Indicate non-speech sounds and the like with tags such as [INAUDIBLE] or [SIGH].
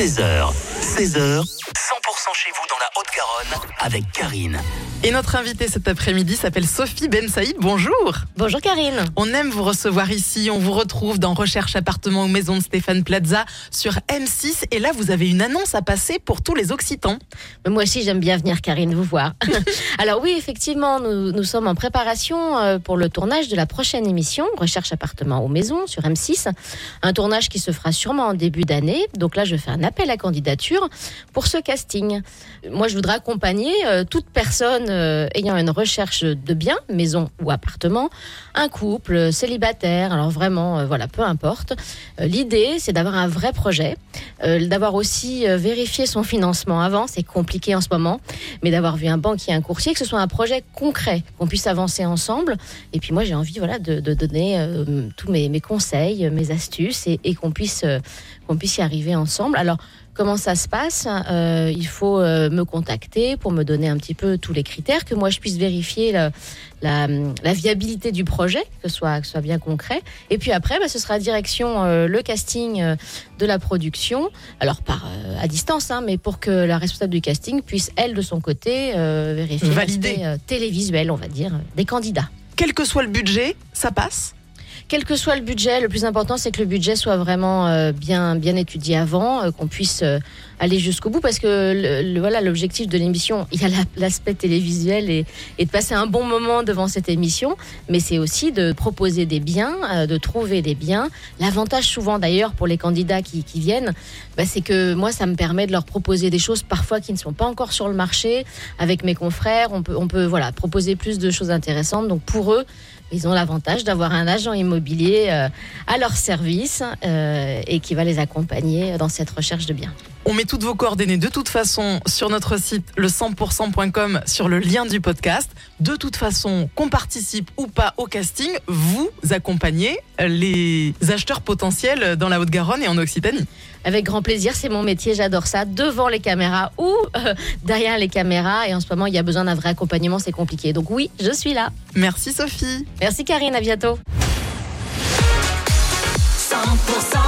13h, 16h, 100% chez vous dans la Haute-Garonne avec Karine. Et notre invitée cet après-midi s'appelle Sophie Ben Saïd. Bonjour. Bonjour Karine. On aime vous recevoir ici. On vous retrouve dans Recherche appartement ou maison de Stéphane Plaza sur M6. Et là, vous avez une annonce à passer pour tous les Occitans. Mais Moi aussi, j'aime bien venir Karine vous voir. [LAUGHS] Alors oui, effectivement, nous, nous sommes en préparation euh, pour le tournage de la prochaine émission Recherche appartement ou maison sur M6. Un tournage qui se fera sûrement en début d'année. Donc là, je fais un appel à candidature pour ce casting. Moi, je voudrais accompagner euh, toute personne euh, ayant une recherche de biens, maison ou appartement, un couple, euh, célibataire, alors vraiment, euh, voilà, peu importe. L'idée, c'est d'avoir un vrai projet, d'avoir aussi vérifié son financement avant, c'est compliqué en ce moment, mais d'avoir vu un banquier, un courtier, que ce soit un projet concret, qu'on puisse avancer ensemble. Et puis moi, j'ai envie, voilà, de, donner tous mes, conseils, mes astuces, et, et qu'on puisse, qu'on puisse y arriver ensemble. Alors, Comment ça se passe Euh, Il faut euh, me contacter pour me donner un petit peu tous les critères, que moi je puisse vérifier la, la, la viabilité du projet, que ce soit, que ce soit bien concret. Et puis après, bah, ce sera direction euh, le casting euh, de la production, alors par à distance, hein, mais pour que la responsable du casting puisse elle de son côté vérifier l'aspect, télévisuel, on va dire, des candidats. Quel que soit le budget, ça passe? Quel que soit le budget, le plus important, c'est que le budget soit vraiment euh, bien, bien étudié avant, euh, qu'on puisse euh, aller jusqu'au bout, parce que voilà, l'objectif de l'émission, [LAUGHS] il y a la- l'aspect télévisuel et, de passer un bon moment devant cette émission, mais c'est aussi de proposer des biens, euh, de trouver des biens. L'avantage souvent d'ailleurs pour les candidats qui, qui viennent, bah, c'est que moi, ça me permet de leur proposer des choses parfois qui ne sont pas encore sur le marché. Avec mes confrères, on peut, on peut voilà, proposer plus de choses intéressantes. Donc pour eux, ils ont l'avantage d'avoir un agent immobilier euh, à leur service euh, et qui va les accompagner dans cette recherche de biens. On met toutes vos coordonnées de toute façon sur notre site le 100%.com sur le lien du podcast. De toute façon, qu'on participe ou pas au casting, vous accompagnez les acheteurs potentiels dans la Haute-Garonne et en Occitanie. Avec grand plaisir, c'est mon métier, j'adore ça, devant les caméras ou euh, derrière les caméras. Et en ce moment, il y a besoin d'un vrai accompagnement, c'est compliqué. Donc oui, je suis là. Merci Sophie. Merci Karine, à bientôt. 100%